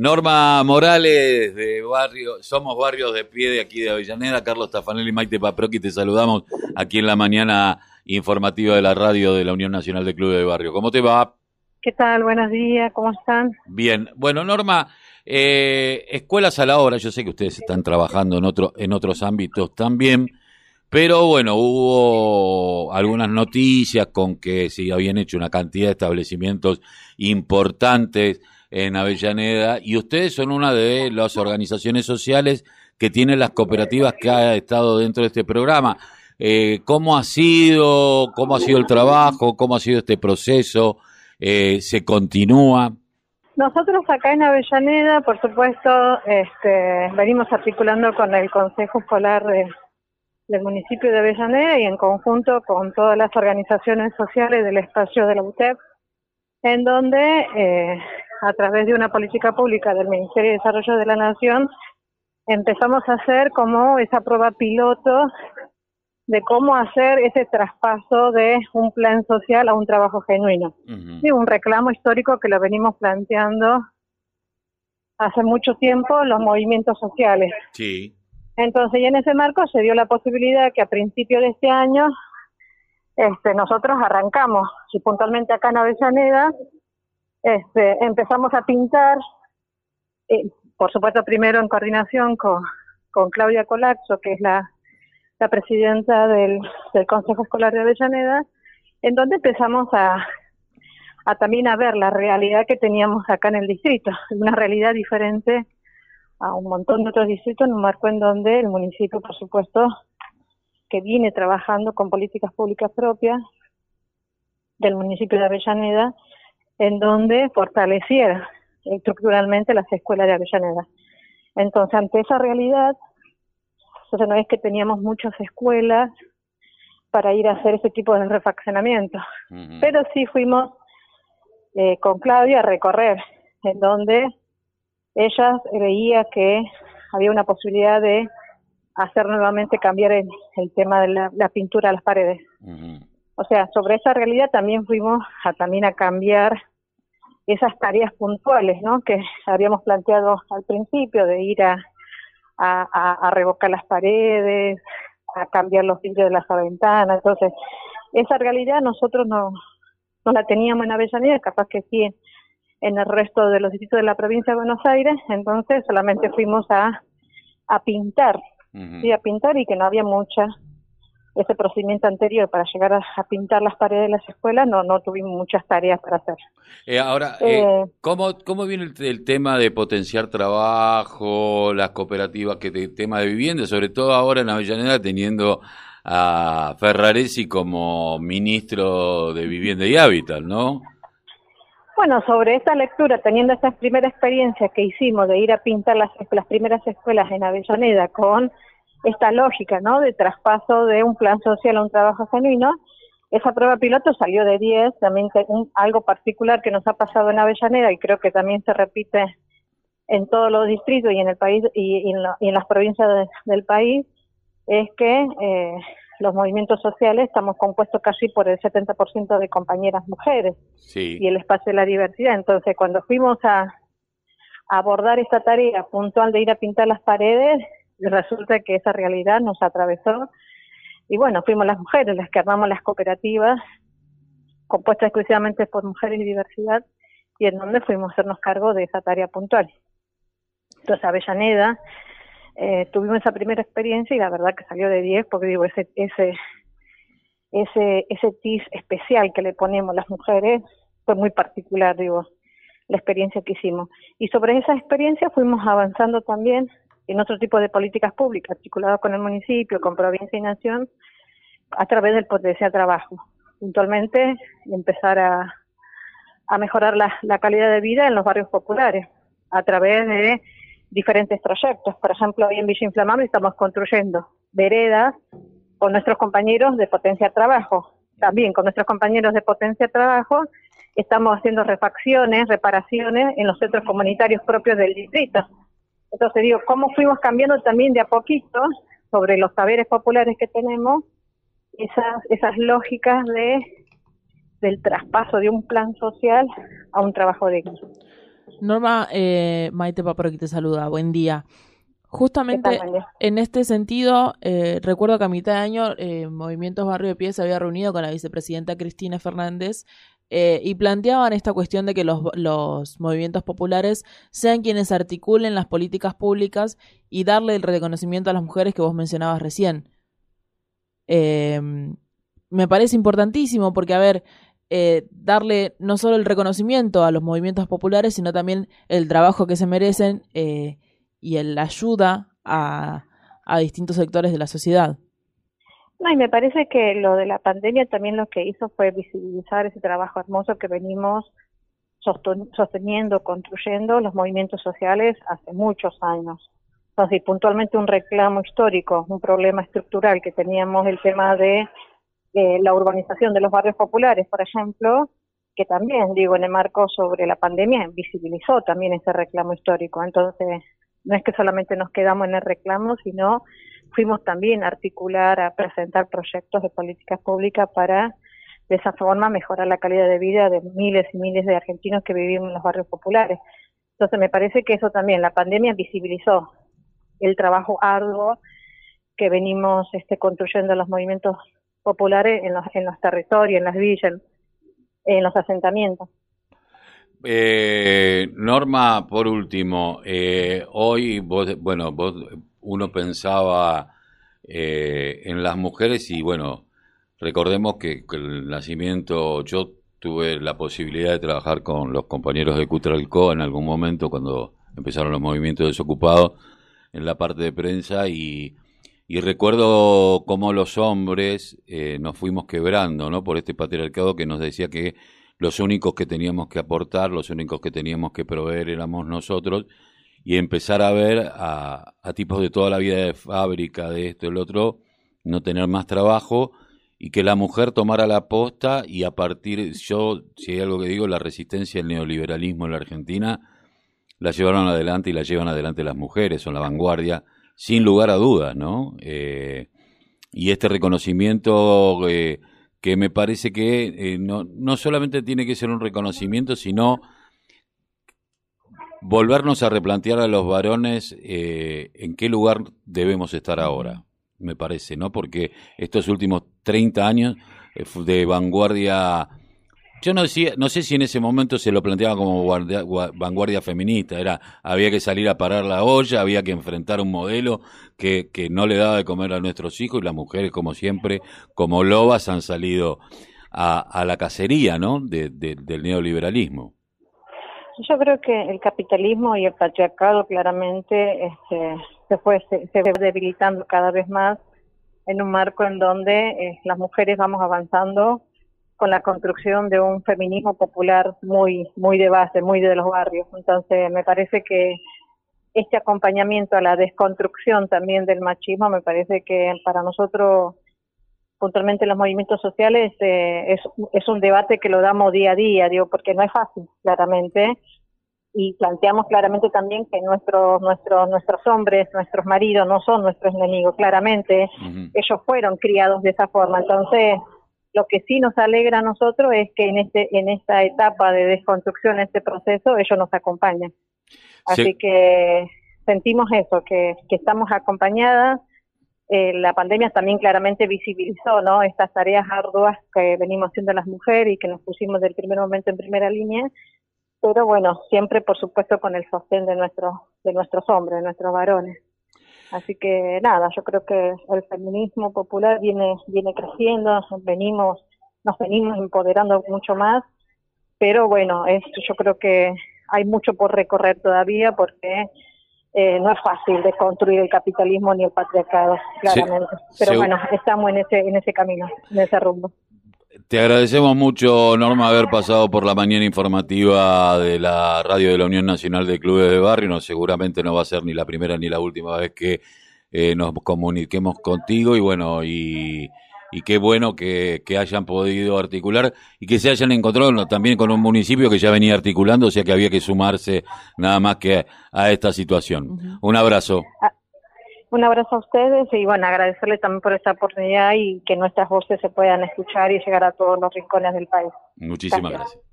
Norma Morales de Barrio, somos Barrios de Pie de aquí de Avellaneda, Carlos Tafanelli y Maite Paproqui, te saludamos aquí en la mañana informativa de la radio de la Unión Nacional de Clubes de Barrio. ¿Cómo te va? ¿Qué tal? Buenos días, ¿cómo están? Bien, bueno Norma, eh, escuelas a la hora, yo sé que ustedes están trabajando en, otro, en otros ámbitos también, pero bueno, hubo algunas noticias con que se habían hecho una cantidad de establecimientos importantes en Avellaneda y ustedes son una de las organizaciones sociales que tienen las cooperativas que ha estado dentro de este programa. Eh, ¿Cómo ha sido? ¿Cómo ha sido el trabajo? ¿Cómo ha sido este proceso? Eh, ¿Se continúa? Nosotros acá en Avellaneda, por supuesto, este, venimos articulando con el Consejo Escolar del municipio de Avellaneda y en conjunto con todas las organizaciones sociales del espacio de la UTEP, en donde eh, a través de una política pública del Ministerio de Desarrollo de la Nación, empezamos a hacer como esa prueba piloto de cómo hacer ese traspaso de un plan social a un trabajo genuino. un reclamo histórico que lo venimos planteando hace mucho tiempo los movimientos sociales. Sí. Entonces, y en ese marco se dio la posibilidad que a principio de este año este, nosotros arrancamos, y puntualmente acá en Avellaneda, este, empezamos a pintar, eh, por supuesto primero en coordinación con, con Claudia Colapso, que es la, presidenta del, Consejo Escolar de Avellaneda, en donde empezamos a también a ver la realidad que teníamos acá en el distrito, una realidad diferente a un montón de otros distritos en un marco en donde el municipio, por supuesto, que viene trabajando con políticas públicas propias del municipio de Avellaneda, en donde fortaleciera estructuralmente las escuelas de Avellaneda. Entonces, ante esa realidad, entonces no es que teníamos muchas escuelas para ir a hacer ese tipo de refaccionamiento, pero sí fuimos eh, con Claudia a recorrer, en donde ella veía que había una posibilidad de hacer nuevamente cambiar el, tema de la, pintura a las paredes. O sea, sobre esa realidad también fuimos a también a cambiar esas tareas puntuales, ¿no? Que habíamos planteado al principio de ir a, a, revocar las paredes, a cambiar los vidrios de las ventanas. Entonces, esa realidad nosotros no, no la teníamos en Avellaneda, capaz que sí en el resto de los distritos de la provincia de Buenos Aires, entonces solamente fuimos a, a pintar, sí, a pintar y que no había mucha ese procedimiento anterior para llegar a, pintar las paredes de las escuelas, no, no tuvimos muchas tareas para hacer. Eh, ahora, eh, eh, ¿cómo, ¿cómo viene el, tema de potenciar trabajo, las cooperativas, que el tema de vivienda, sobre todo ahora en Avellaneda teniendo a Ferraresi como ministro de Vivienda y Hábitat, ¿no? Bueno, sobre esta lectura, teniendo esa primera experiencia que hicimos de ir a pintar las, las primeras escuelas en Avellaneda con esta lógica, ¿no? De traspaso de un plan social a un trabajo genuino. Esa prueba piloto salió de 10, también un, algo particular que nos ha pasado en Avellaneda y creo que también se repite en todos los distritos y en el país y, en, las provincias del país, es que eh, los movimientos sociales estamos compuestos casi por el 70% de compañeras mujeres y el espacio de la diversidad. Entonces, cuando fuimos a abordar esta tarea puntual de ir a pintar las paredes, resulta que esa realidad nos atravesó y bueno, fuimos las mujeres las que armamos las cooperativas compuestas exclusivamente por mujeres y diversidad y en donde fuimos a hacernos cargo de esa tarea puntual. Entonces Avellaneda eh, tuvimos esa primera experiencia y la verdad que salió de 10 porque digo, ese, ese, ese, ese tis especial que le ponemos las mujeres fue muy particular, digo, la experiencia que hicimos. Y sobre esa experiencia fuimos avanzando también en otro tipo de políticas públicas articuladas con el municipio, con provincia y nación, a través del potencial trabajo. Puntualmente, empezar a, mejorar la, la calidad de vida en los barrios populares, a través de diferentes proyectos. Por ejemplo, hoy en Villa Inflamable estamos construyendo veredas con nuestros compañeros de Potencia Trabajo. También con nuestros compañeros de Potencia Trabajo estamos haciendo refacciones, reparaciones en los centros comunitarios propios del distrito. Entonces digo, ¿cómo fuimos cambiando también de a poquito sobre los saberes populares que tenemos esas, esas lógicas de del traspaso de un plan social a un trabajo digno? Norma, eh, Maite Paparo te saluda, buen día. Justamente en este sentido, eh, recuerdo que a mitad de año eh, Movimientos Barrio de Pie se había reunido con la vicepresidenta Cristina Fernández eh, y planteaban esta cuestión de que los, movimientos populares sean quienes articulen las políticas públicas y darle el reconocimiento a las mujeres que vos mencionabas recién. Em, me parece importantísimo porque, a ver, eh, darle no solo el reconocimiento a los movimientos populares, sino también el trabajo que se merecen eh, y la ayuda a distintos sectores de la sociedad. No, y me parece que lo de la pandemia también lo que hizo fue visibilizar ese trabajo hermoso que venimos sosteniendo, construyendo los movimientos sociales hace muchos años. Entonces, puntualmente un reclamo histórico, un problema estructural que teníamos el tema de la urbanización de los barrios populares, por ejemplo, que también, digo, en el marco sobre la pandemia visibilizó también ese reclamo histórico. Entonces, no es que solamente nos quedamos en el reclamo, sino fuimos también a articular, a presentar proyectos de políticas públicas para de esa forma mejorar la calidad de vida de miles y miles de argentinos que vivimos en los barrios populares. Entonces me parece que eso también, la pandemia visibilizó el trabajo arduo que venimos este, construyendo los movimientos populares en los, en los territorios, en las villas, en, los asentamientos. Eh, Norma, por último, eh, hoy vos, bueno, vos uno pensaba eh, en las mujeres y bueno, recordemos que, el nacimiento, yo tuve la posibilidad de trabajar con los compañeros de Cutralco en algún momento cuando empezaron los movimientos desocupados en la parte de prensa y, recuerdo cómo los hombres eh, nos fuimos quebrando ¿no? por este patriarcado que nos decía que los únicos que teníamos que aportar, los únicos que teníamos que proveer éramos nosotros y empezar a ver a, tipos de toda la vida de fábrica, de esto el otro, no tener más trabajo y que la mujer tomara la posta y a partir, yo, si hay algo que digo, la resistencia al neoliberalismo en la Argentina, la llevaron adelante y la llevan adelante las mujeres, son la vanguardia, sin lugar a dudas, ¿no? Eh, y este reconocimiento eh, que me parece que eh, no, no solamente tiene que ser un reconocimiento, sino volvernos a replantear a los varones eh, en qué lugar debemos estar ahora, me parece, ¿no? Porque estos últimos 30 años eh, de vanguardia, yo no, decía, no sé si en ese momento se lo planteaba como vanguardia feminista, era había que salir a parar la olla, había que enfrentar un modelo que, que no le daba de comer a nuestros hijos y las mujeres, como siempre, como lobas, han salido a, la cacería, ¿no? del neoliberalismo. Yo creo que el capitalismo y el patriarcado claramente este, se fue se, debilitando cada vez más en un marco en donde eh, las mujeres vamos avanzando con la construcción de un feminismo popular muy muy de base, muy de los barrios. Entonces, me parece que este acompañamiento a la desconstrucción también del machismo, me parece que para nosotros puntualmente los movimientos sociales eh, es, es un debate que lo damos día a día, digo, porque no es fácil, claramente, y planteamos claramente también que nuestros nuestros nuestros hombres, nuestros maridos no son nuestros enemigos, claramente, ellos fueron criados de esa forma, entonces lo que sí nos alegra a nosotros es que en este en esta etapa de desconstrucción, este proceso, ellos nos acompañan. Así que sentimos eso, que, que estamos acompañadas eh, la pandemia también claramente visibilizó ¿no? estas tareas arduas que venimos haciendo las mujeres y que nos pusimos del primer momento en primera línea, pero bueno, siempre por supuesto con el sostén de, nuestros de nuestros hombres, de nuestros varones. Así que nada, yo creo que el feminismo popular viene, viene creciendo, venimos, nos venimos empoderando mucho más, pero bueno, es, yo creo que hay mucho por recorrer todavía porque eh, no es fácil de construir el capitalismo ni el patriarcado, claramente. Pero bueno, estamos en ese, en ese camino, en ese rumbo. Te agradecemos mucho, Norma, haber pasado por la mañana informativa de la radio de la Unión Nacional de Clubes de Barrio. No, seguramente no va a ser ni la primera ni la última vez que eh, nos comuniquemos contigo y bueno, y y qué bueno que, hayan podido articular y que se hayan encontrado también con un municipio que ya venía articulando, o sea que había que sumarse nada más que a esta situación. Un abrazo. Ah, un abrazo a ustedes y bueno, agradecerle también por esta oportunidad y que nuestras voces se puedan escuchar y llegar a todos los rincones del país. Muchísimas gracias.